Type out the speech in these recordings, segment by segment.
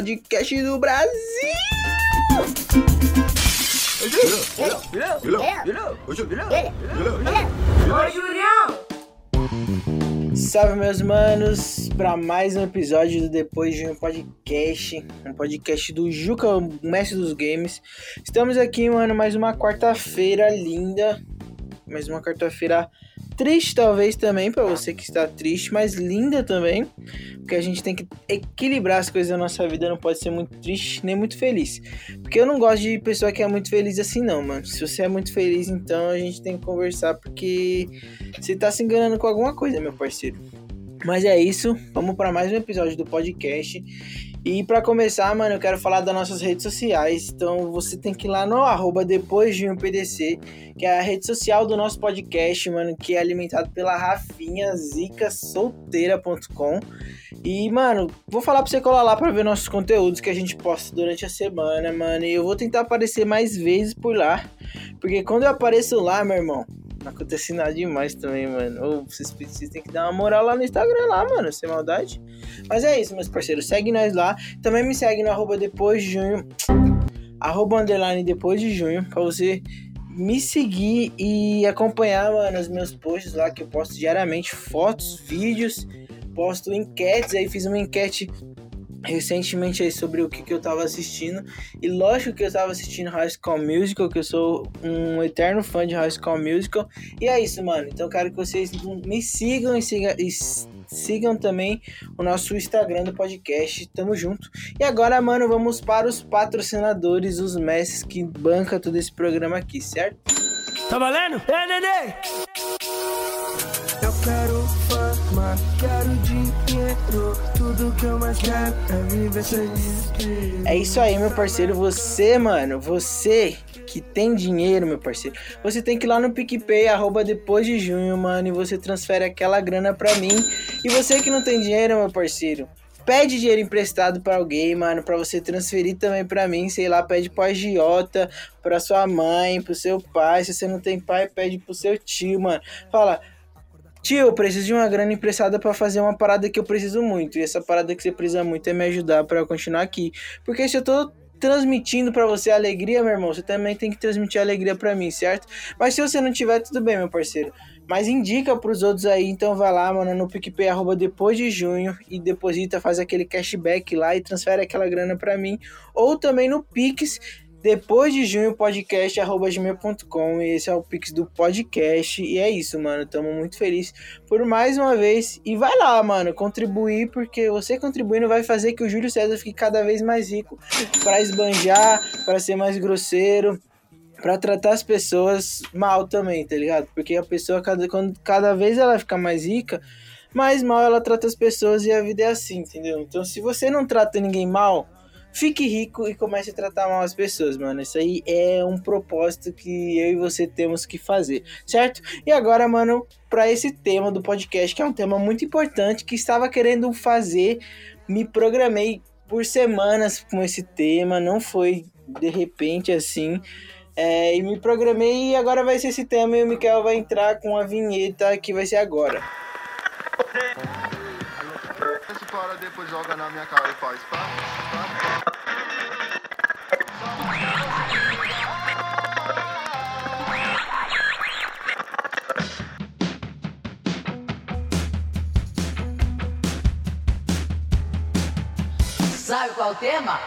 podcast do Brasil! Salve meus manos, para mais um episódio do Depois de um Podcast, um podcast do Juca, o mestre dos games. Estamos aqui, mano, mais uma quarta-feira linda, mais uma quarta-feira triste talvez também para você que está triste, mas linda também, porque a gente tem que equilibrar as coisas da nossa vida, não pode ser muito triste nem muito feliz. Porque eu não gosto de pessoa que é muito feliz assim não, mano. Se você é muito feliz, então a gente tem que conversar porque você tá se enganando com alguma coisa, meu parceiro. Mas é isso, vamos para mais um episódio do podcast. E para começar, mano, eu quero falar das nossas redes sociais. Então você tem que ir lá no arroba depois de um PDC, que é a rede social do nosso podcast, mano, que é alimentado pela Rafinha Solteira.com. E, mano, vou falar pra você colar lá pra ver nossos conteúdos que a gente posta durante a semana, mano. E eu vou tentar aparecer mais vezes por lá. Porque quando eu apareço lá, meu irmão, não acontece nada demais também, mano. Ou vocês, vocês têm que dar uma moral lá no Instagram lá, mano, sem maldade. Mas é isso, meus parceiros. Segue nós lá. Também me segue no arroba depois de junho. Arroba underline depois de junho. Pra você me seguir e acompanhar, mano, os meus posts lá que eu posto diariamente. Fotos, vídeos, posto enquetes. Aí fiz uma enquete recentemente aí sobre o que, que eu tava assistindo. E lógico que eu tava assistindo High School Musical, que eu sou um eterno fã de High School Musical. E é isso, mano. Então eu quero que vocês me sigam e, siga, e sigam também o nosso Instagram do podcast. Tamo junto. E agora, mano, vamos para os patrocinadores, os mestres que bancam todo esse programa aqui, certo? Tá valendo? É, neném! Eu quero fama, quero dinheiro. Tudo que eu mais quero é. É isso aí, meu parceiro. Você, mano, você que tem dinheiro, meu parceiro, você tem que ir lá no PicPay, arroba depois de junho, mano, e você transfere aquela grana pra mim. E você que não tem dinheiro, meu parceiro, pede dinheiro emprestado para alguém, mano, para você transferir também para mim, sei lá, pede pro agiota, pra sua mãe, pro seu pai, se você não tem pai, pede pro seu tio, mano. Fala, Tio, eu preciso de uma grana emprestada para fazer uma parada que eu preciso muito. E essa parada que você precisa muito é me ajudar para eu continuar aqui. Porque se eu tô transmitindo para você alegria, meu irmão, você também tem que transmitir alegria para mim, certo? Mas se você não tiver, tudo bem, meu parceiro. Mas indica pros outros aí, então vai lá, mano, no PicPay, arroba depois de junho e deposita, faz aquele cashback lá e transfere aquela grana para mim. Ou também no Pix, depois de junho, podcast arroba gmail.com. Esse é o Pix do podcast. E é isso, mano. Tamo muito felizes por mais uma vez. E vai lá, mano, contribuir, porque você contribuindo vai fazer que o Júlio César fique cada vez mais rico para esbanjar, para ser mais grosseiro. Pra tratar as pessoas mal também, tá ligado? Porque a pessoa, cada, quando, cada vez ela fica mais rica, mais mal ela trata as pessoas e a vida é assim, entendeu? Então, se você não trata ninguém mal, fique rico e comece a tratar mal as pessoas, mano. Isso aí é um propósito que eu e você temos que fazer, certo? E agora, mano, para esse tema do podcast, que é um tema muito importante, que estava querendo fazer, me programei por semanas com esse tema, não foi de repente assim. É, e me programei e agora vai ser esse tema e o Mikael vai entrar com a vinheta que vai ser agora. Depois joga na minha cara e faz pá, pá. Sabe qual é o tema?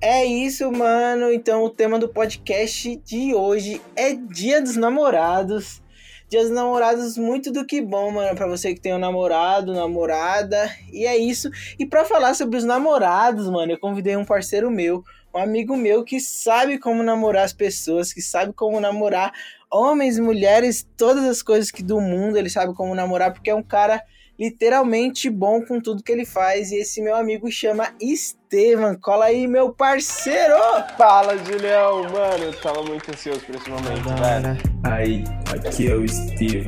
É isso, mano. Então o tema do podcast de hoje é Dia dos Namorados. Dia dos Namorados, muito do que bom, mano, para você que tem um namorado, namorada. E é isso. E para falar sobre os namorados, mano, eu convidei um parceiro meu, um amigo meu que sabe como namorar as pessoas, que sabe como namorar homens, mulheres, todas as coisas que do mundo, ele sabe como namorar porque é um cara literalmente bom com tudo que ele faz. E esse meu amigo chama Estevam. Cola aí, meu parceiro! Fala, Julião! Mano, eu tava muito ansioso por esse momento, velho. Aí, aqui é o Steven.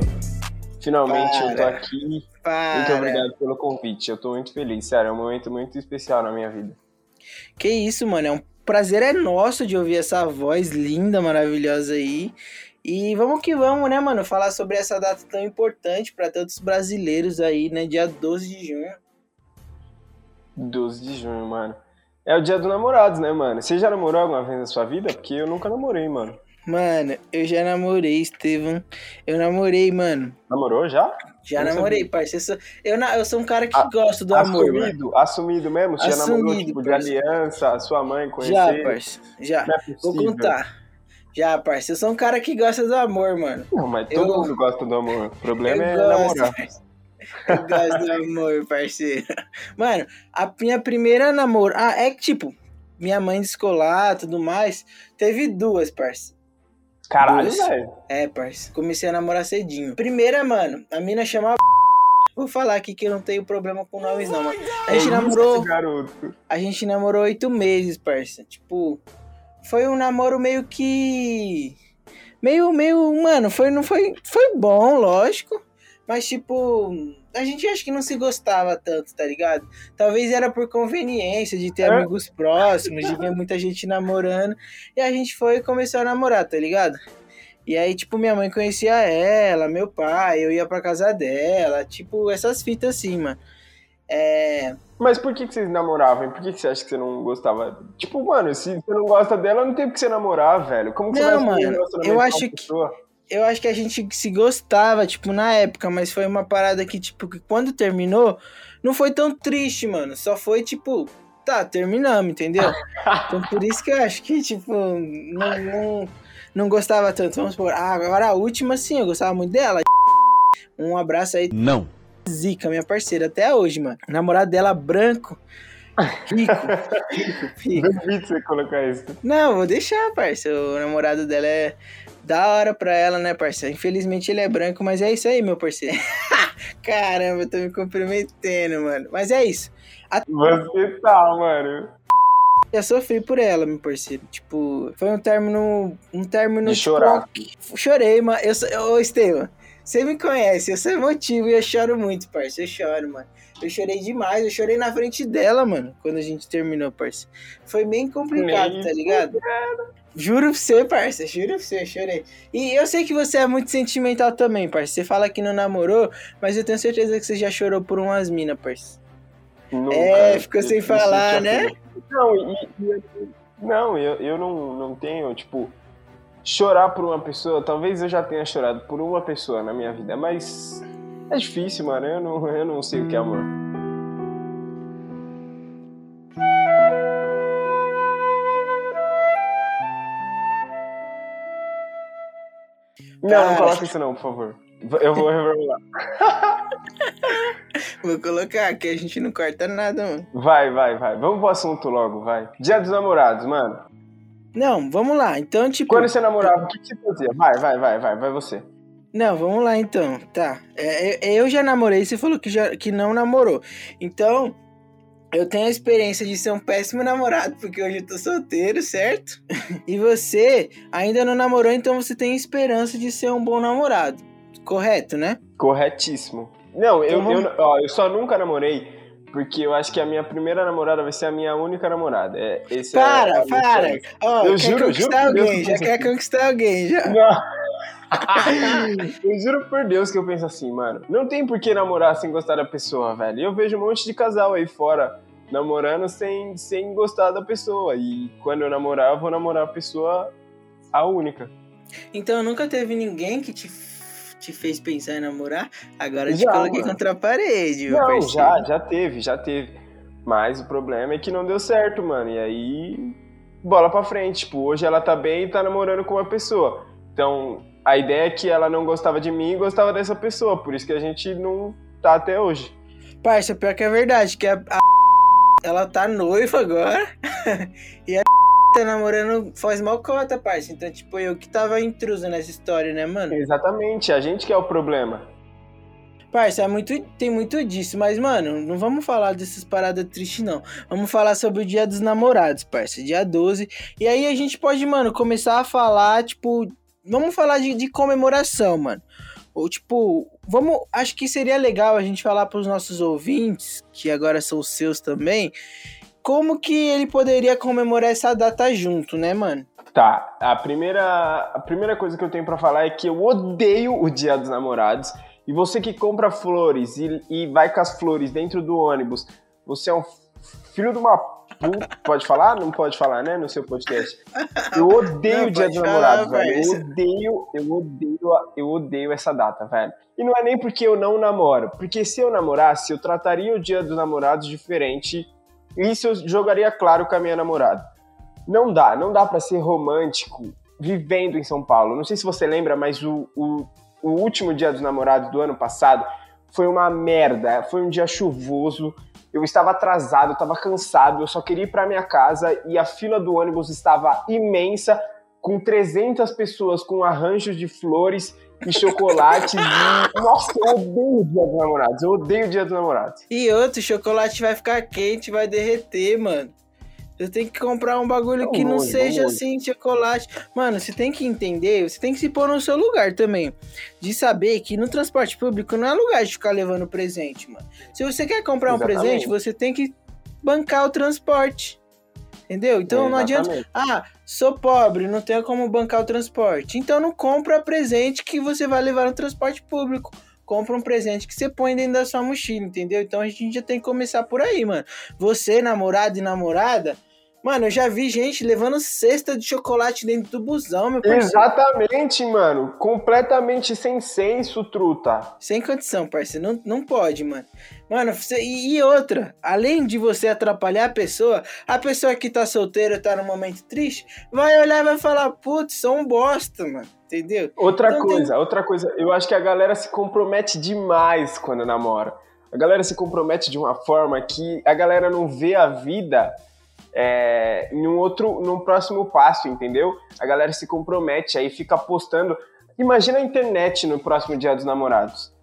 Finalmente eu tô Para. aqui. Muito Para. obrigado pelo convite. Eu tô muito feliz, sério. É um momento muito especial na minha vida. Que isso, mano. É um prazer é nosso de ouvir essa voz linda, maravilhosa aí. E vamos que vamos, né, mano? Falar sobre essa data tão importante para tantos brasileiros aí, né? Dia 12 de junho. 12 de junho, mano. É o dia dos namorados, né, mano? Você já namorou alguma vez na sua vida? Porque eu nunca namorei, mano. Mano, eu já namorei, Estevam. Eu namorei, mano. Namorou já? Já Eu namorei, parceiro. Eu na- eu sou um cara que gosta do amor, mano. assumido, assumido mesmo? Você já namorou, Assumido, tipo, de parça. aliança, a sua mãe conhecer? Já, parça. Já. É Vou contar. Já, parça. Eu sou um cara que gosta do amor, mano. Não, mas Eu- todo mundo gosta do amor. O problema eu é gosto, namorar. parça. Eu gosto do amor, parceiro. Mano, a minha primeira namoro. Ah, é que tipo, minha mãe descolar tudo mais. Teve duas, parça. Caralho, Duas. velho. É, parça. Comecei a namorar cedinho. Primeira, mano, a mina chamava. Vou falar aqui que eu não tenho problema com nomes, não, mano. A gente namorou. A gente namorou oito meses, parça. Tipo, foi um namoro meio que. Meio, meio. Mano, foi, não foi. Foi bom, lógico. Mas, tipo. A gente acho que não se gostava tanto, tá ligado? Talvez era por conveniência de ter É. amigos próximos, de ver muita gente namorando. E a gente foi e começou a namorar, tá ligado? E aí, tipo, minha mãe conhecia ela, meu pai, eu ia pra casa dela, tipo, essas fitas assim, mano. É. Mas por que, que vocês namoravam? Por que, que você acha que você não gostava? Tipo, mano, se você não gosta dela, não tem por que você namorar, velho. Como que Não, você vai um mano, eu acho que- pessoa? eu acho que a gente se gostava, tipo, na época, mas foi uma parada que, tipo, que quando terminou, não foi tão triste, mano. Só foi, tipo, tá, terminamos, entendeu? Então por isso que eu acho que, tipo, não, não, não gostava tanto. Vamos supor, ah, agora a última, sim, eu gostava muito dela. Um abraço aí, Não. Zica, minha parceira, até hoje, mano. Namorado dela branco, rico, rico, rico. Duvido você colocar isso. Não, vou deixar, parça. O namorado dela é da hora pra ela, né, parça? Infelizmente ele é branco, mas é isso aí, meu parceiro. Caramba, eu tô me comprometendo, mano. Mas é isso. Você tá, mano. Eu sofri por ela, meu parceiro. Tipo, foi um término. Um término. De chorar. Chorei, mano. Eu. Ô, Estevam, você me conhece, eu sou emotivo e eu choro muito, parça. Eu choro, mano. Eu chorei demais, eu chorei na frente dela, mano, quando a gente terminou, parça. Foi bem complicado, Nem tá ligado? Juro pra você, parça, juro pra você, eu chorei. E eu sei que você é muito sentimental também, parça. Você fala que não namorou, mas eu tenho certeza que você já chorou por umas minas, parça. Nunca. É, ficou sem falar, né? foi. Não, e, e- não, eu, eu não, não tenho, tipo, chorar por uma pessoa. Talvez eu já tenha chorado por uma pessoa na minha vida, mas é difícil, mano. Eu não, eu não sei o que é amor. Não, não coloca isso não, por favor. Eu vou revelar. Vou colocar que a gente não corta nada, mano. Vai, vai, vai. Vamos pro assunto logo, vai. Dia dos namorados, mano. Não, vamos lá. Então, tipo. Quando você namorava, o que que você fazia? Vai, vai, vai, vai, vai você. Não, vamos lá então. Tá. É, eu- eu já namorei, você falou que, já, que não namorou. Então, eu tenho a experiência de ser um péssimo namorado, porque hoje eu tô solteiro, certo? E você ainda não namorou, então você tem esperança de ser um bom namorado. Correto, né? Corretíssimo. Não, eu, Então eu, ó, eu só nunca namorei, porque eu acho que a minha primeira namorada vai ser a minha única namorada. É, esse é Para, minha para. Ó, Eu quer juro, juro conquistar por Deus alguém, que já quer penso conquistar alguém, já. Não. eu juro por Deus que eu penso assim, mano. Não tem por que namorar sem gostar da pessoa, velho. Eu vejo um monte de casal aí fora namorando sem, sem gostar da pessoa. E quando eu namorar, eu vou namorar a pessoa a única. Então nunca teve ninguém que te, te fez pensar em namorar? Agora eu te Já, coloquei mano. contra a parede, Não, já, já teve, já teve. Mas o problema é que não deu certo, mano. E aí, bola pra frente. Tipo, hoje ela tá bem e tá namorando com uma pessoa. Então, a ideia é que ela não gostava de mim e gostava dessa pessoa. Por isso que a gente não tá até hoje. Parça, pior que é verdade, que a, a ela tá noiva agora e a tá namorando faz mal cota, parça. Então, tipo, eu que tava intruso nessa história, né, mano? Exatamente, a gente que é o problema. Parça, é muito, tem muito disso, mas, mano, não vamos falar dessas paradas tristes, não. Vamos falar sobre o dia dos namorados, parça, dia 12. E aí a gente pode, mano, começar a falar, tipo, vamos falar de, de comemoração, mano. Ou, tipo, vamos. Acho que seria legal a gente falar pros nossos ouvintes, que agora são os seus também, como que ele poderia comemorar essa data junto, né, mano? Tá, a primeira, a primeira coisa que eu tenho pra falar é que eu odeio o Dia dos Namorados. E você que compra flores e, e vai com as flores dentro do ônibus, você é um filho de uma. Pode falar? Não pode falar, né? No seu podcast. Eu odeio Não, o dia dos namorados, velho. Eu odeio, eu odeio, eu odeio essa data, velho. E não é nem porque eu não namoro. Porque se eu namorasse, eu trataria o dia dos namorados diferente. Isso eu jogaria claro com a minha namorada. Não dá, não dá pra ser romântico vivendo em São Paulo. Não sei se você lembra, mas o, o, o último dia dos namorados do ano passado foi uma merda. Foi um dia chuvoso. Eu estava atrasado, eu estava cansado, eu só queria ir para minha casa e a fila do ônibus estava imensa, com 300 pessoas com arranjos de flores e chocolates. e... Nossa, eu odeio o dia dos namorados. Eu odeio o dia dos namorados. E outro, o chocolate vai ficar quente, vai derreter, mano. Você tem que comprar um bagulho que não seja assim, chocolate. Mano, você tem que entender, você tem que se pôr no seu lugar também. De saber que no transporte público não é lugar de ficar levando presente, mano. Se você quer comprar um Exatamente. presente, você tem que bancar o transporte. Entendeu? Então não adianta. Ah, sou pobre, não tenho como bancar o transporte. Então não compra presente que você vai levar no transporte público. Compra um presente que você põe dentro da sua mochila, entendeu? Então a gente já tem que começar por aí, mano. Você, namorado e namorada, mano, eu já vi gente levando cesta de chocolate dentro do busão, meu parceiro. Exatamente, mano. Completamente sem senso, truta. Sem condição, parceiro. Não, não pode, mano. Mano, e outra, além de você atrapalhar a pessoa, a pessoa que tá solteira, tá num momento triste, vai olhar e vai falar, putz, sou um bosta, mano. Entendeu? Outra Então coisa, outra coisa. Eu acho que a galera se compromete demais quando namora. A galera se compromete de uma forma que a galera não vê a vida é, em um outro, num próximo passo, entendeu? A galera se compromete, aí fica postando. Imagina a internet no próximo dia dos namorados.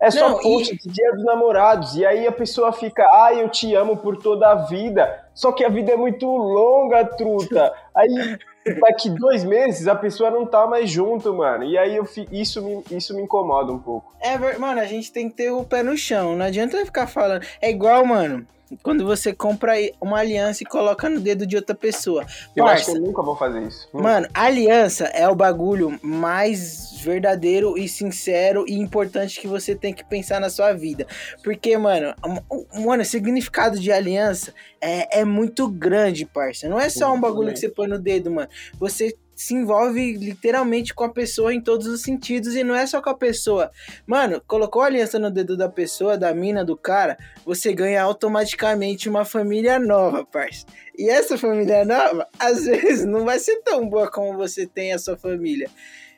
É só Não, post de dia dos namorados. E aí a pessoa fica, ah, eu te amo por toda a vida. Só que a vida é muito longa, truta. Aí daqui dois meses a pessoa não tá mais junto, mano. E aí eu fi- isso, me, isso me incomoda um pouco. É, mano, a gente tem que ter o pé no chão. Não adianta ficar falando. É igual, mano, quando você compra uma aliança e coloca no dedo de outra pessoa. Eu acho Parça, que eu nunca vou fazer isso. Hum. Mano, aliança é o bagulho mais verdadeiro e sincero e importante que você tem que pensar na sua vida. Porque, mano, mano, o significado de aliança é, é muito grande, parça. Não é só um bagulho que você põe no dedo, mano. Você se envolve literalmente com a pessoa em todos os sentidos e não é só com a pessoa. Mano, colocou a aliança no dedo da pessoa, da mina, do cara, você ganha automaticamente uma família nova, parça. E essa família nova, às vezes, não vai ser tão boa como você tem a sua família.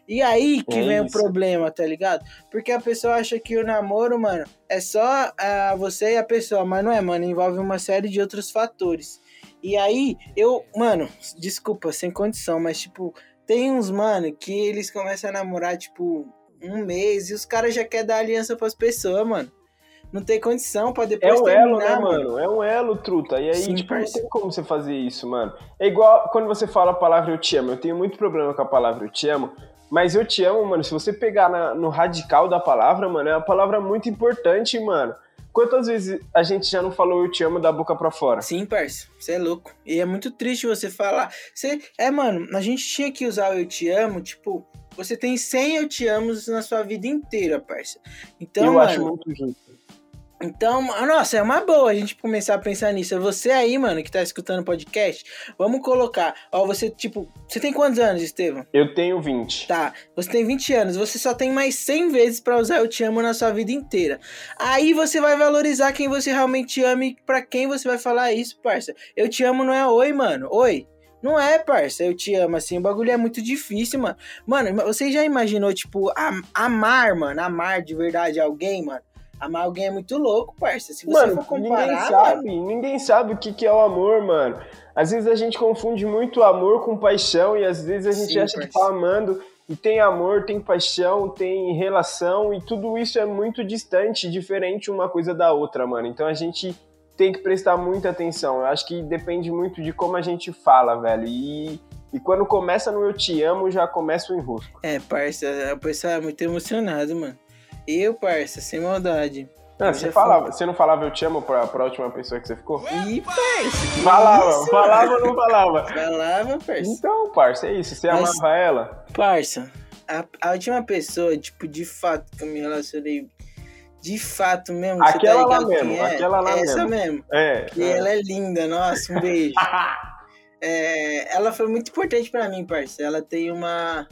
E aí que É vem o isso. problema, tá ligado? Porque a pessoa acha que o namoro, mano, é só ah, você e a pessoa, mas não é, mano, envolve uma série de outros fatores. E aí, eu, mano, desculpa, sem condição, mas tipo, tem uns, mano, que eles começam a namorar, tipo, um mês e os caras já querem dar aliança pras pessoas, mano. Não tem condição pra É depois um terminar, elo, né, mano. mano? É um elo, truta. E aí, Sim, tipo, não parça. tem como você fazer isso, mano. É igual quando você fala a palavra eu te amo. Eu tenho muito problema com a palavra eu te amo. Mas eu te amo, mano, se você pegar na- no radical da palavra, mano, é uma palavra muito importante, mano. Quantas vezes a gente já não falou eu te amo da boca pra fora? Sim, parça, você é louco. E é muito triste você falar. Você, é, mano, a gente tinha que usar o eu te amo, tipo, você tem 100 eu te amos na sua vida inteira, parça. Então, eu mano, acho muito justo. Então, nossa, é uma boa a gente começar a pensar nisso. Você aí, mano, que tá escutando o podcast, vamos colocar, ó, você, tipo, você tem quantos anos, Estevam? Eu tenho 20. Tá, você tem 20 anos, você só tem mais 100 vezes pra usar eu te amo na sua vida inteira. Aí você vai valorizar quem você realmente ama e pra quem você vai falar isso, parça. Eu te amo não é oi, mano. Oi. Não é, parça, eu te amo, assim, o bagulho é muito difícil, mano. Mano, você já imaginou, tipo, am- amar, mano, amar de verdade alguém, mano? Amar alguém é muito louco, parça. Se você Mano, for ninguém comparar, sabe, mano, ninguém sabe o que, que é o amor, mano. Às vezes a gente confunde muito amor com paixão e às vezes a gente Sim, acha que parça. tá amando e tem amor, tem paixão, tem relação e tudo isso é muito distante, diferente uma coisa da outra, mano. Então a gente tem que prestar muita atenção. Eu acho que depende muito de como a gente fala, velho. E, e quando começa no eu te amo, já começa o enrosco. É, parça, o pessoal é muito emocionado, mano. Eu, parça, sem maldade. Eu você, falava, você não falava eu te amo pra, pra última pessoa que você ficou? Ih, parça. Falava, isso, falava ou não falava? Falava, parça. Então, parça, é isso. Você Mas- amava ela? Parça, a, a última pessoa, tipo, de fato, que eu me relacionei de fato mesmo. você Aquela tá lá mesmo, é? aquela lá Essa mesmo. mesmo. É. Que ela é linda, nossa, um beijo. É, ela foi muito importante pra mim, parça. Ela tem uma.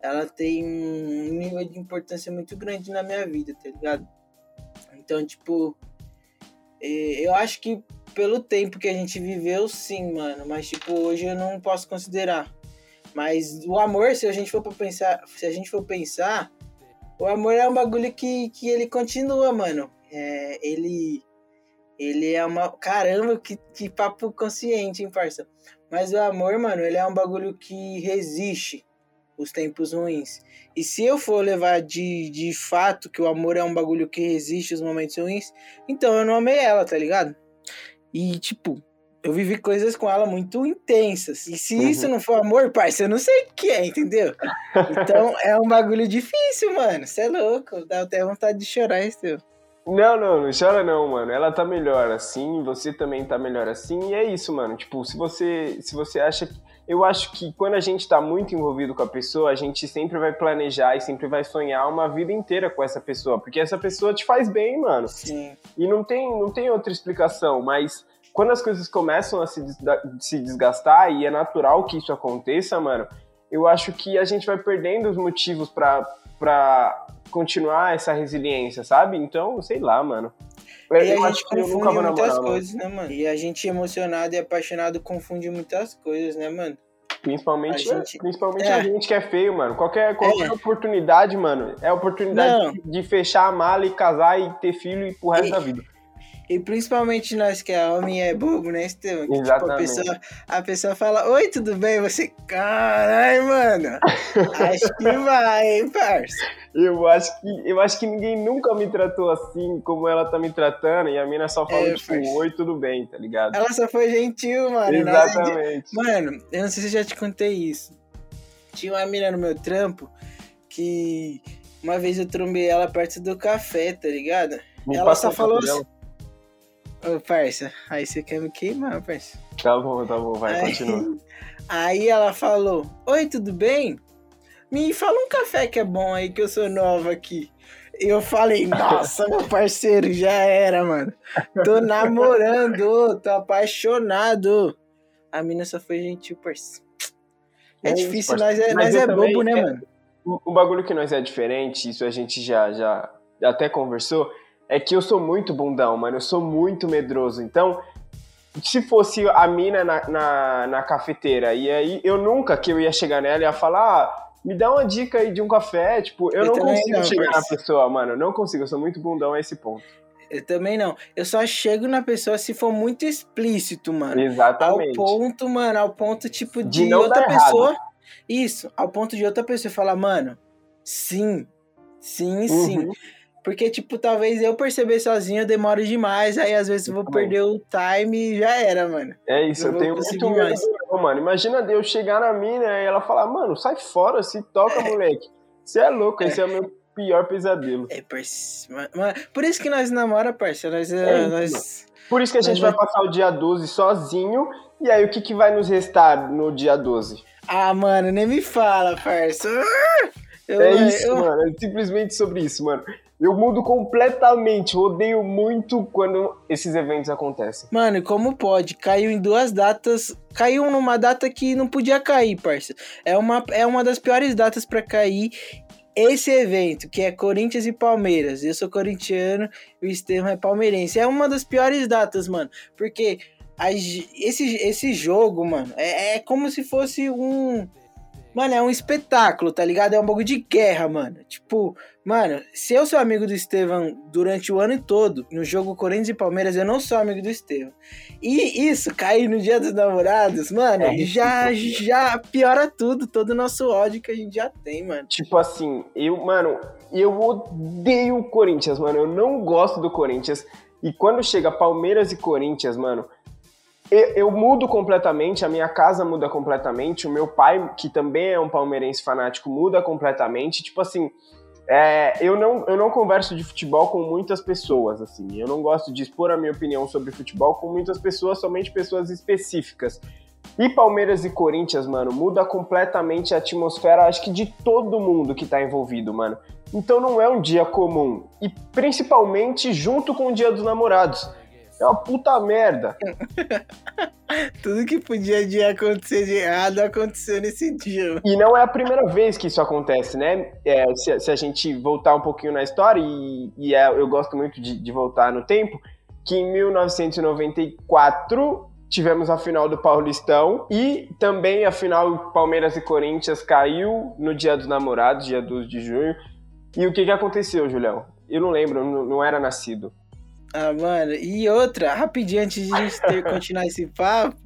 Ela tem um nível de importância muito grande na minha vida, tá ligado? Então, tipo. é, Eu acho que pelo tempo que a gente viveu, sim, mano. Mas, tipo, hoje eu não posso considerar. Mas o amor, se a gente for pensar. Se a gente for pensar, o amor é um bagulho que, que ele continua, mano. É, ele. Ele é uma. Caramba, que, que papo consciente, hein, parça? Mas o amor, mano, ele é um bagulho que resiste os tempos ruins. E se eu for levar de, de fato que o amor é um bagulho que resiste os momentos ruins, então eu não amei ela, tá ligado? E, tipo, eu vivi coisas com ela muito intensas. E se Uhum. isso não for amor, parça, eu não sei o que é, entendeu? Então é um bagulho difícil, mano. Você é louco. Dá até vontade de chorar, isso. Não, não, não chora não, mano. Ela tá melhor assim, você também tá melhor assim, e é isso, mano. Tipo, se você, se você acha que. Eu acho que quando a gente tá muito envolvido com a pessoa, a gente sempre vai planejar e sempre vai sonhar uma vida inteira com essa pessoa, porque essa pessoa te faz bem, mano. Sim. E não tem, não tem outra explicação, mas quando as coisas começam a se, se desgastar, e é natural que isso aconteça, mano, eu acho que a gente vai perdendo os motivos pra, pra continuar essa resiliência, sabe? Então, sei lá, mano. E a gente confunde muitas namorar, mano. coisas, né, mano? E a gente emocionado e apaixonado confunde muitas coisas, né, mano? Principalmente, A gente- principalmente é. a gente que é feio, mano. Qualquer, qualquer oportunidade, mano, é oportunidade Não. de fechar a mala e casar e ter filho e pro resto E- da vida. E principalmente nós que é homem é bobo, né, Estevam? Que, tipo, a Exatamente. pessoa, a pessoa fala, oi, tudo bem? Você, caralho, mano. Acho que vai, hein, parça? Eu acho que eu acho que ninguém nunca me tratou assim como ela tá me tratando e a mina só fala É, tipo, parça. oi, tudo bem, tá ligado? Ela só foi gentil, mano. Exatamente. Mano, eu não sei se eu já te contei isso. Tinha uma mina no meu trampo que uma vez eu trombei ela perto do café, tá ligado? Me ela só falou papel. Ô, parça, aí você quer me queimar, parça. Tá bom, tá bom, vai, Aí- continua. Aí ela falou: Oi, tudo bem? Me fala um café que é bom aí, que eu sou nova aqui. E eu falei: Nossa, meu parceiro, já era, mano. Tô namorando, tô apaixonado. A mina só foi gentil, parceiro. É, É isso, difícil, parceiro. nós é, Mas nós é bobo, né, é- mano? O, o bagulho que nós é diferente, isso a gente já, já até conversou, é que eu sou muito bundão, mano. Eu sou muito medroso. Então, se fosse a mina na, na, na cafeteira, e aí eu nunca que eu ia chegar nela e ia falar, ah, me dá uma dica aí de um café. Tipo, eu, Eu não consigo não, chegar na pessoa, mano. Eu não consigo, eu sou muito bundão a esse ponto. Eu também não. Eu só chego na pessoa se for muito explícito, mano. Ao Exatamente. ponto, mano, ao ponto, tipo, de, De outra dar errado. pessoa. Isso, ao ponto de outra pessoa falar, mano, sim, sim, sim. Porque, tipo, talvez eu perceber sozinho eu demoro demais, aí às vezes eu vou Também. perder o time e já era, mano. É isso, Não eu tenho muito medo, mais. não, mano. Imagina eu chegar na mina e ela falar, mano, sai fora, se toca, moleque. Você é louco, esse é o meu pior pesadelo. É, parce... Por isso que nós namora, parça. Nós, É é, isso, nós... Por isso que a gente vai passar o dia 12 sozinho, e aí o que, que vai nos restar no dia 12? Ah, mano, nem me fala, parça. Ah! Eu, É isso, eu- mano, é simplesmente sobre isso, mano. Eu mudo completamente, eu odeio muito quando esses eventos acontecem. Mano, como pode? Caiu em duas datas. Caiu numa data que não podia cair, parça. É uma, é uma das piores datas pra cair esse evento, que é Corinthians e Palmeiras. Eu sou corintiano e o Estevam é palmeirense. É uma das piores datas, mano. Porque a esse, esse jogo, mano, é, é como se fosse um. Mano, é um espetáculo, tá ligado? É um bagulho de guerra, mano. Tipo, mano, se eu sou amigo do Estevam durante o ano todo, no jogo Corinthians e Palmeiras, eu não sou amigo do Estevam. E isso, cair no dia dos namorados, mano, É já, já piora tudo, todo o nosso ódio que a gente já tem, mano. Tipo assim, eu, mano, eu odeio o Corinthians, mano. Eu não gosto do Corinthians. E quando chega Palmeiras e Corinthians, mano, eu, mudo completamente, a minha casa muda completamente, o meu pai, que também é um palmeirense fanático, muda completamente. Tipo assim, é, eu, não, eu não converso de futebol com muitas pessoas, assim. Eu não gosto de expor a minha opinião sobre futebol com muitas pessoas, somente pessoas específicas. E Palmeiras e Corinthians, mano, muda completamente a atmosfera, acho que de todo mundo que tá envolvido, mano. Então não é um dia comum. E principalmente junto com o dia dos namorados. É uma puta merda. Tudo que podia de acontecer de errado aconteceu nesse dia. E não é a primeira vez que isso acontece, né? É, se, se a gente voltar um pouquinho na história, e, e é, eu gosto muito de, de voltar no tempo, que em 1994 tivemos a final do Paulistão e também a final Palmeiras e Corinthians caiu no Dia dos Namorados, dia 12 de junho. E o que, que aconteceu, Julião? Eu não lembro, não, não era nascido. Ah, mano, e outra, rapidinho antes de a gente ter, continuar esse papo,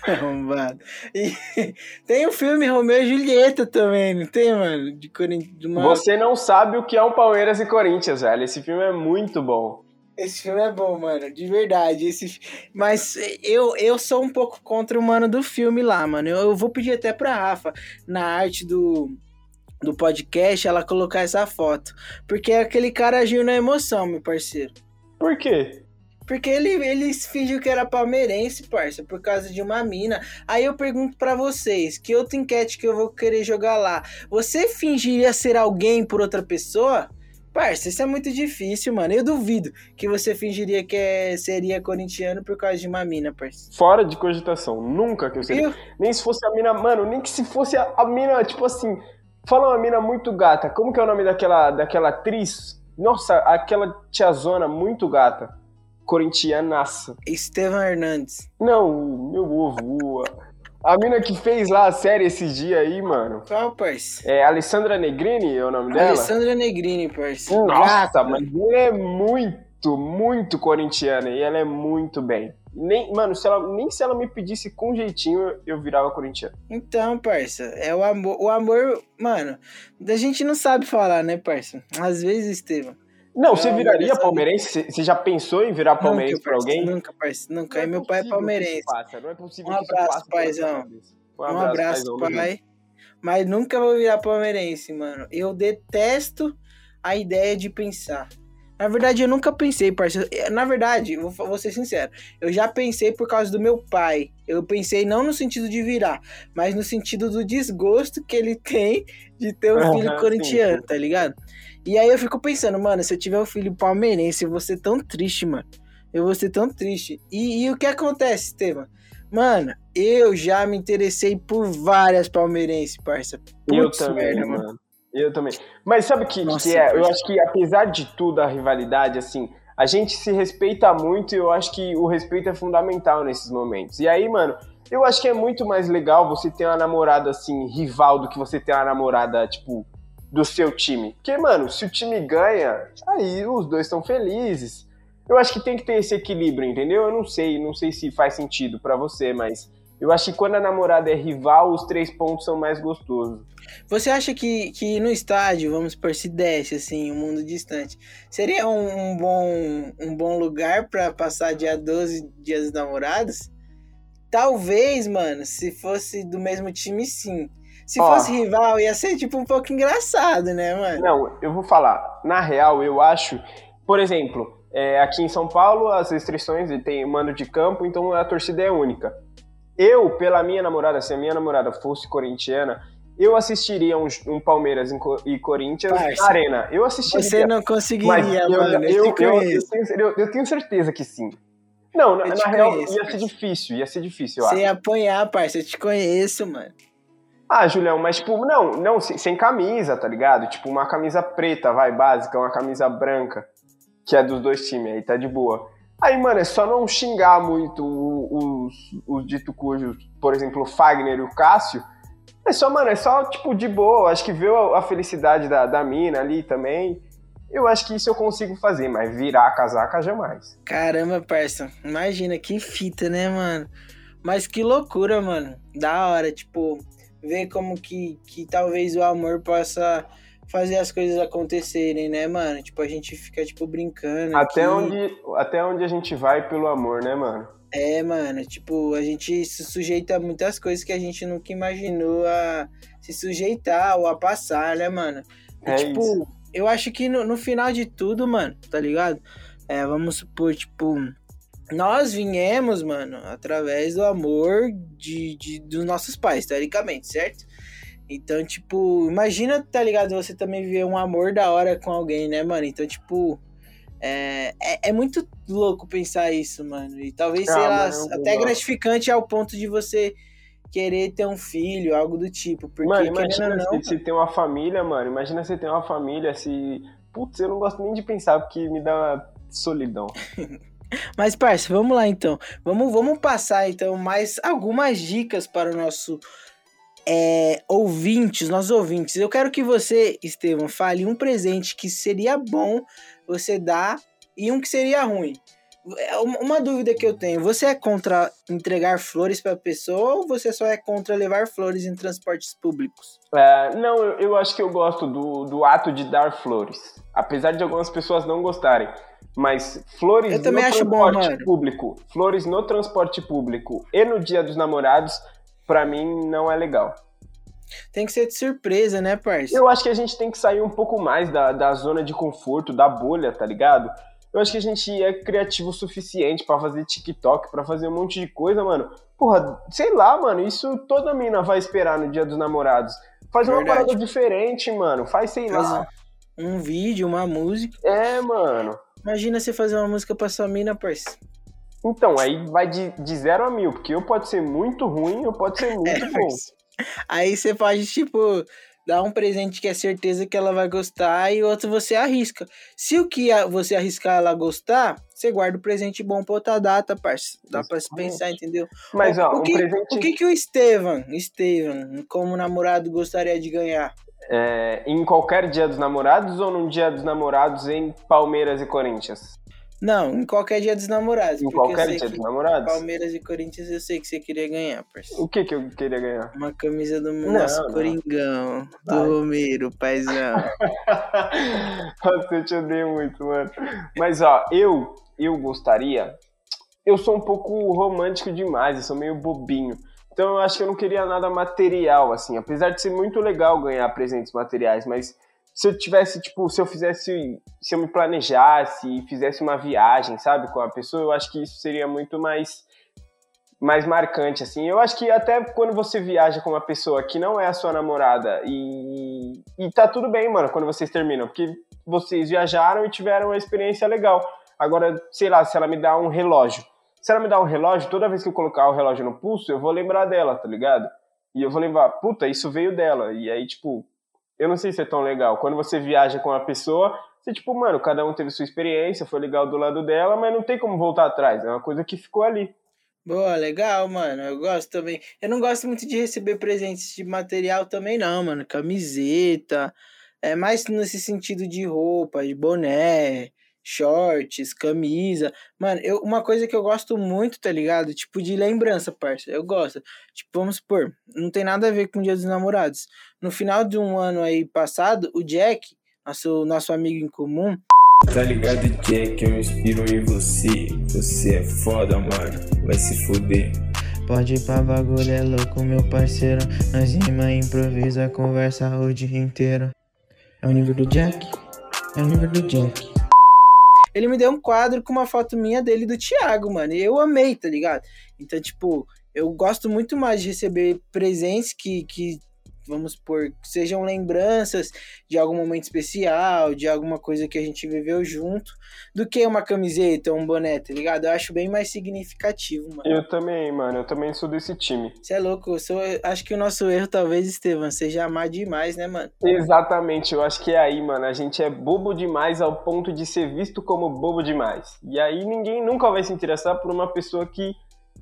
mano. E tem o filme Romeu e Julieta também, não tem, mano? De Corinthians. Uma... Você não sabe o que é um Palmeiras e Corinthians, velho. Esse filme é muito bom. Esse filme é bom, mano, de verdade. Esse... Mas eu, eu sou um pouco contra o mano do filme lá, mano. Eu, eu vou pedir até pra Rafa, na arte do, do podcast, ela colocar essa foto. Porque aquele cara agiu na emoção, meu parceiro. Por quê? Porque ele, ele fingiu que era palmeirense, parça, por causa de uma mina. Aí eu pergunto para vocês, que outra enquete que eu vou querer jogar lá? Você fingiria ser alguém por outra pessoa? Parça, isso é muito difícil, mano. Eu duvido que você fingiria que é, seria corintiano por causa de uma mina, parça. Fora de cogitação. Nunca que eu seria. Eu... Nem se fosse a mina, mano, nem que se fosse a, a mina, tipo assim. Fala uma mina muito gata. Como que é o nome daquela, daquela atriz nossa, aquela tiazona muito gata. Corintianaça. Estevam Hernandes. Não, meu ovo. A mina que fez lá a série esse dia aí, mano. Qual, parça? É Alessandra Negrini é o nome dela? Alessandra Negrini, parça. Nossa, mas ela é muito, muito corintiana e ela é muito bem. Nem, mano, se ela, nem se ela me pedisse com jeitinho, eu virava corintiano. Então, parça, é o amor. O amor, mano, a gente não sabe falar, né, parça? Às vezes, Estevam. Não, você viraria palmeirense? Você já pensou em virar palmeirense nunca, pra alguém? Nunca, parça, nunca. Não é meu pai é palmeirense. Não é possível um abraço, paizão. Um abraço, um abraço pai. Mas nunca vou virar palmeirense, mano. Eu detesto a ideia de pensar. Na verdade, eu nunca pensei, parceiro. Na verdade, vou, vou ser sincero, eu já pensei por causa do meu pai. Eu pensei não no sentido de virar, mas no sentido do desgosto que ele tem de ter um filho corintiano, tá ligado? E aí eu fico pensando, mano, se eu tiver um filho palmeirense, eu vou ser tão triste, mano. Eu vou ser tão triste. E, e o que acontece, Estevam? Mano, eu já me interessei por várias palmeirenses, parça. Putz, eu também, merda, mano. mano. Eu também. Mas sabe o que, que é? Eu acho que apesar de tudo a rivalidade, assim, a gente se respeita muito e eu acho que o respeito é fundamental nesses momentos. E aí, mano, eu acho que é muito mais legal você ter uma namorada, assim, rival do que você ter uma namorada, tipo, do seu time. Porque, mano, se o time ganha, aí os dois estão felizes. Eu acho que tem que ter esse equilíbrio, entendeu? Eu não sei, não sei se faz sentido para você, mas eu acho que quando a namorada é rival, os três pontos são mais gostosos. Você acha que, que no estádio, vamos por se desse, assim, um mundo distante, seria um, um bom, um bom lugar para passar dia 12 dias dos namorados? Talvez, mano, se fosse do mesmo time, sim. Se Ó, fosse rival, ia ser tipo um pouco engraçado, né, mano? Não, eu vou falar. Na real, eu acho. Por exemplo, é, aqui em São Paulo, as restrições tem mando de campo, então a torcida é única. Eu, pela minha namorada, se a minha namorada fosse corintiana, eu assistiria um, um Palmeiras e Corinthians Parça, na Arena. Eu assistiria. Você não conseguiria, mano. Eu, eu, eu, eu, tenho, eu, tenho, certeza que sim. Não, na, na real, conheço, ia ser difícil, ia ser difícil, ia apanhar, parça, eu te conheço, mano. Ah, Julião, mas tipo, não, não, sem, sem, camisa, tá ligado? Tipo, uma camisa preta, vai, básica, uma camisa branca, que é dos dois times, aí tá de boa. Aí, mano, é só não xingar muito os, os dito cujos, por exemplo, o Fagner e o Cássio. É só, mano, é só, tipo, de boa. Acho que ver a, felicidade da, da mina ali também. Eu acho que isso eu consigo fazer, mas virar a casaca jamais. Caramba, parça. Imagina, que fita, né, mano? Mas que loucura, mano. Da hora, tipo, ver como que, que talvez o amor possa fazer as coisas acontecerem, né, mano? Tipo, a gente fica, tipo, brincando. Até, aqui. onde, até onde a gente vai pelo amor, né, mano? É, mano, tipo, a gente se sujeita a muitas coisas que a gente nunca imaginou a se sujeitar ou a passar, né, mano? É tipo, isso. eu acho que no, no, final de tudo, mano, tá ligado? É, vamos supor, tipo, nós viemos, mano, através do amor de, de, dos nossos pais, teoricamente, certo? Então, tipo, imagina, tá ligado? Você também viver um amor da hora com alguém, né, mano? Então, tipo, é, é, é muito louco pensar isso, mano. E talvez, Ah, sei lá, mano, eu até gratificante ao ponto de você querer ter um filho, algo do tipo. Porque, Mano, imagina não, se, se tem uma família, mano. Imagina se tem uma família, se. Putz, eu não gosto nem de pensar, porque me dá solidão. Mas, parça, vamos lá então. Vamos, vamos passar então mais algumas dicas para o nosso é, ouvinte, os nossos ouvintes. Eu quero que você, Estevam, fale um presente que seria bom você dar e um que seria ruim. É uma dúvida que eu tenho: você é contra entregar flores para pessoa ou você só é contra levar flores em transportes públicos? É, não, eu, eu acho que eu gosto do, do ato de dar flores. Apesar de algumas pessoas não gostarem. Mas flores no acho bom, transporte mano. público, flores no transporte público e no dia dos namorados, pra mim não é legal. Tem que ser de surpresa, né, parça? Eu acho que a gente tem que sair um pouco mais da, da zona de conforto, da bolha, tá ligado? Eu acho que a gente é criativo o suficiente pra fazer TikTok, pra fazer um monte de coisa, mano. Porra, sei lá, mano, isso toda mina vai esperar no dia dos namorados. Faz uma Verdade. parada diferente, mano. Faz, sei Faz lá. um vídeo, uma música. É, mano. Imagina você fazer uma música pra sua mina, parça. Então, aí vai de, de zero a mil, porque eu pode ser muito ruim, eu pode ser muito É, bom. Aí você pode, tipo, dar um presente que é certeza que ela vai gostar e outro você arrisca. Se o que você arriscar ela gostar, você guarda o presente bom pra outra data, parça. Dá pra se Exatamente. pensar, entendeu? Mas, o, ó, o um que, presente o que que o Estevam, Estevam, como namorado, gostaria de ganhar? é, em qualquer dia dos namorados ou num dia dos namorados em Palmeiras e Corinthians? Não, em qualquer dia dos namorados. Em qualquer dia dos namorados? Palmeiras e Corinthians eu sei que você queria ganhar, parça. O que que eu queria ganhar? Uma camisa do Não, nosso não. Coringão, do. Romero, paizão. Nossa, eu te odeio muito, mano. Mas, ó, eu, eu gostaria... Eu sou um pouco romântico demais, eu sou meio bobinho. Então eu acho que eu não queria nada material, assim. Apesar de ser muito legal ganhar presentes materiais, mas se eu tivesse, tipo, se eu fizesse... Se eu me planejasse e fizesse uma viagem, sabe, com a pessoa, eu acho que isso seria muito mais mais marcante, assim. Eu acho que até quando você viaja com uma pessoa que não é a sua namorada e, e tá tudo bem, mano, quando vocês terminam, porque vocês viajaram e tiveram uma experiência legal. Agora, sei lá, se ela me dá um relógio. Se ela me dá um relógio, toda vez que eu colocar o relógio no pulso, eu vou lembrar dela, tá ligado? E eu vou lembrar, puta, isso veio dela. E aí, tipo, eu não sei se é tão legal. Quando você viaja com uma pessoa, você, tipo, mano, cada um teve sua experiência, foi legal do lado dela, mas não tem como voltar atrás. É uma coisa que ficou ali. Boa, legal, mano. Eu gosto também. Eu não gosto muito de receber presentes de material também, não, mano. Camiseta. É mais nesse sentido de roupa, de boné, shorts, camisa. Mano, eu, uma coisa que eu gosto muito, tá ligado? Tipo de lembrança, parça. Eu gosto. Tipo, vamos supor, não tem nada a ver com o Dia dos Namorados. No final de um ano aí passado, o Jack, nosso, nosso amigo em comum, Tá ligado, Jack? Eu inspiro em você. Você é foda, mano. Vai se fuder. Pode ir pra bagulho, é louco, meu parceiro. Nós rima, improvisa, conversa o dia inteiro. É o nível do Jack, é o nível do Jack. Ele me deu um quadro com uma foto minha dele do Thiago, mano. E eu amei, tá ligado? Então, tipo, eu gosto muito mais de receber presentes que, que vamos que sejam lembranças de algum momento especial, de alguma coisa que a gente viveu junto, do que uma camiseta ou um boné, tá ligado? Eu acho bem mais significativo, mano. Eu também, mano, eu também sou desse time. Você é louco, eu sou, acho que o nosso erro, talvez, Estevam, seja amar demais, né, mano? Exatamente, eu acho que é aí, mano. A gente é bobo demais ao ponto de ser visto como bobo demais. E aí ninguém nunca vai se interessar por uma pessoa que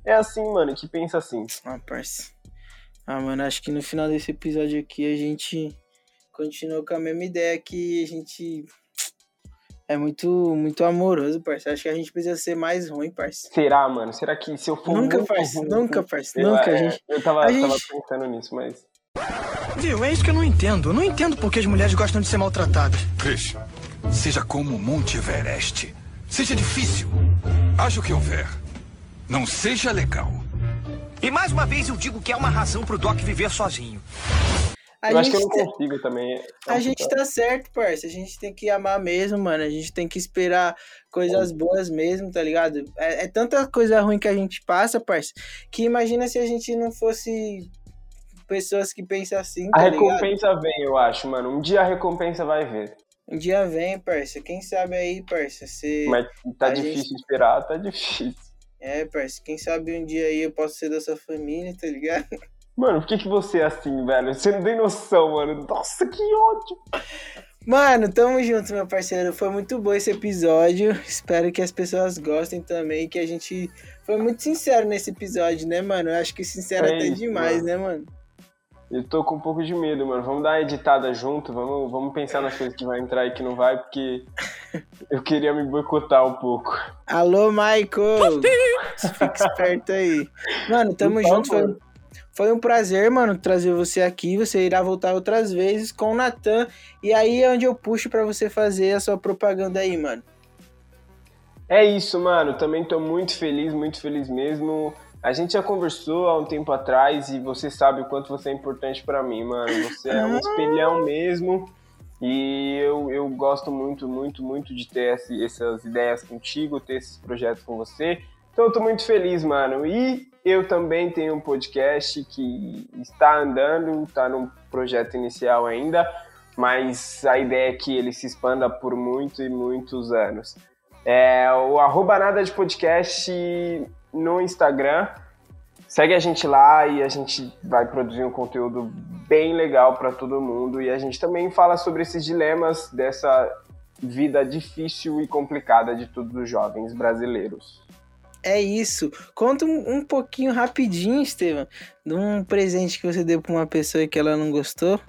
é assim, mano, que pensa assim. Ah, parça. Ah, mano, acho que no final desse episódio aqui a gente continuou com a mesma ideia que a gente é muito, muito amoroso, parça. Acho que a gente precisa ser mais ruim, parça. Será, mano? Será que se eu for Nunca, ruim, Nunca, lá, Nunca. A é, gente... Eu tava, a tava gente- pensando nisso, mas. Viu? É isso que eu não entendo. Eu não entendo por que as mulheres gostam de ser maltratadas. Cris, seja como o Monte Everest. Seja difícil. Haja o que houver. Não seja legal. E mais uma vez eu digo que é uma razão pro Doc viver sozinho. A eu acho que eu gente não tá- consigo também. É A gente tá certo, parça. A gente tem que amar mesmo, mano. A gente tem que esperar coisas boas mesmo, tá ligado? É, é tanta coisa ruim que a gente passa, parça, que imagina se a gente não fosse pessoas que pensam assim, A tá ligado? recompensa vem, eu acho, mano. Um dia a recompensa vai vir. Um dia vem, parça. Quem sabe aí, parça, você... Mas tá a difícil gente- esperar, tá difícil. É, parça, quem sabe um dia aí eu posso ser da sua família, tá ligado? Mano, por que, que você é assim, velho? Você não tem noção, mano. Nossa, que ódio. Mano, tamo junto, meu parceiro. Foi muito bom esse episódio. Espero que as pessoas gostem também. Que a gente foi muito sincero nesse episódio, né, mano? Eu acho que sincero É até isso, demais, mano. né, mano? Eu tô com um pouco de medo, mano. Vamos dar uma editada junto, vamos, vamos pensar nas coisas que vai entrar e que não vai, porque eu queria me boicotar um pouco. Alô, Michael! Fica esperto aí. Mano, tamo Por junto. favor. Foi, foi um prazer, mano, trazer você aqui. Você irá voltar outras vezes com o Natan. E aí é onde eu puxo pra você fazer a sua propaganda aí, mano. É isso, mano. Também tô muito feliz, muito feliz mesmo. A gente já conversou há um tempo atrás e você sabe o quanto você é importante pra mim, mano. Você é um espelhão mesmo. E eu, eu gosto muito, muito, muito de ter esse- essas ideias contigo, ter esses projetos com você. Então eu tô muito feliz, mano. E eu também tenho um podcast que está andando, tá num projeto inicial ainda, mas a ideia é que ele se expanda por muito e muitos anos. É o arroba nada de podcast no Instagram. Segue a gente lá e a gente vai produzir um conteúdo bem legal para todo mundo. E a gente também fala sobre esses dilemas dessa vida difícil e complicada de todos os jovens brasileiros. É isso. Conta um, um pouquinho rapidinho, Estevam, de um presente que você deu pra uma pessoa que ela não gostou.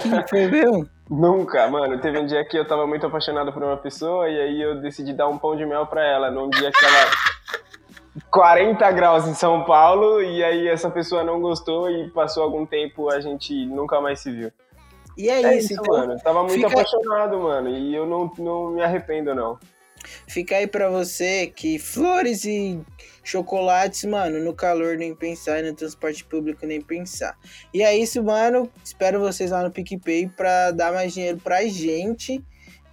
Que foi meu? Nunca, mano. Teve um dia que eu tava muito apaixonado por uma pessoa e aí eu decidi dar um pão de mel pra ela. Num dia que ela. 40 graus em São Paulo e aí essa pessoa não gostou e passou algum tempo a gente nunca mais se viu. E é, É isso, então. mano. Eu tava muito fica- apaixonado, mano. E eu não, não me arrependo, não. Fica aí pra você que flores e chocolates, mano, no calor nem pensar e no transporte público nem pensar. E é isso, mano. Espero vocês lá no PicPay pra dar mais dinheiro pra gente.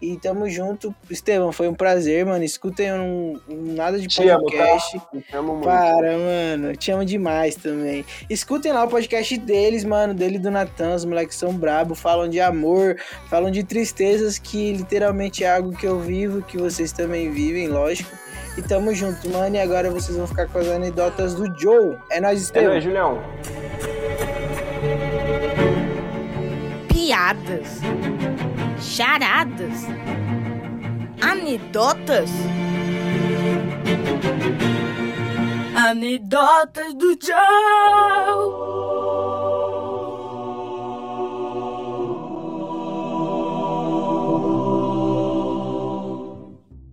E tamo junto. Estevão, foi um prazer, mano. Escutem um, um nada de Te amo, podcast. tá? Te amo muito. Para, mano. Te amo demais também. Escutem lá o podcast deles, mano. Dele e do Natan. Os moleques são brabo. Falam de amor. Falam de tristezas que literalmente é algo que eu vivo. Que vocês também vivem, lógico. E tamo junto, mano. E agora vocês vão ficar com as anedotas do Joe. É nóis, É Estevão. nóis, Julião. piadas, charadas, anedotas. Anedotas do Joe.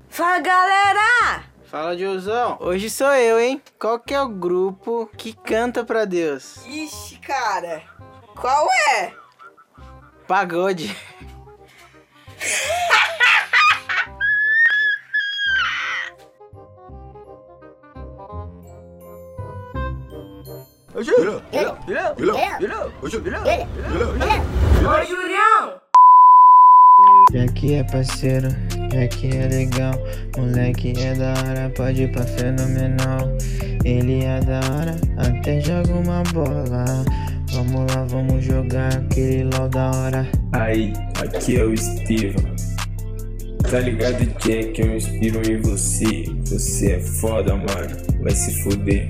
Fala galera! Fala, Joezão. Hoje sou eu, hein? Qual que é o grupo que canta pra Deus? Ixi, cara, qual é? Pagode. Ô Julião! Jack é parceiro, Jack é legal. Moleque é da hora, pode ir pra fenomenal. Ele é da hora, até joga uma bola. Vamos lá, vamos jogar aquele LOL da hora. Aí, aqui é o Steven. Tá ligado, Jack? Eu inspiro em você. Você é foda, mano. Vai se fuder.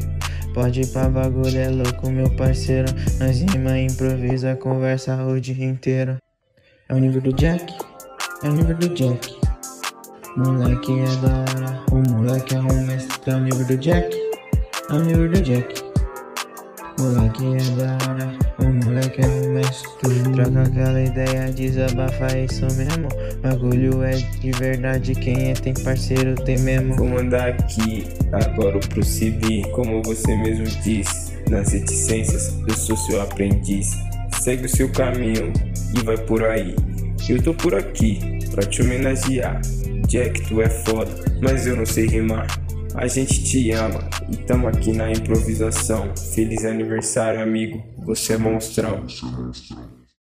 Pode ir pra bagulho, é louco, meu parceiro. Nós rima, improvisa, conversa o dia inteiro. É o nível do Jack, é o nível do Jack. Moleque é da hora, o moleque é um mestre. É o nível do Jack, é o nível do Jack. Moleque é da hora, o moleque é um mestre. Troca aquela ideia, desabafa isso mesmo. Bagulho é de verdade, quem é tem parceiro tem mesmo. Vou mandar aqui, agora eu procedi. Como você mesmo disse, nas reticências, eu sou seu aprendiz. Segue o seu caminho e vai por aí. Eu tô por aqui pra te homenagear. Jack, tu é foda, mas eu não sei rimar. A gente te ama e tamo aqui na improvisação. Feliz aniversário, amigo. Você é monstrão.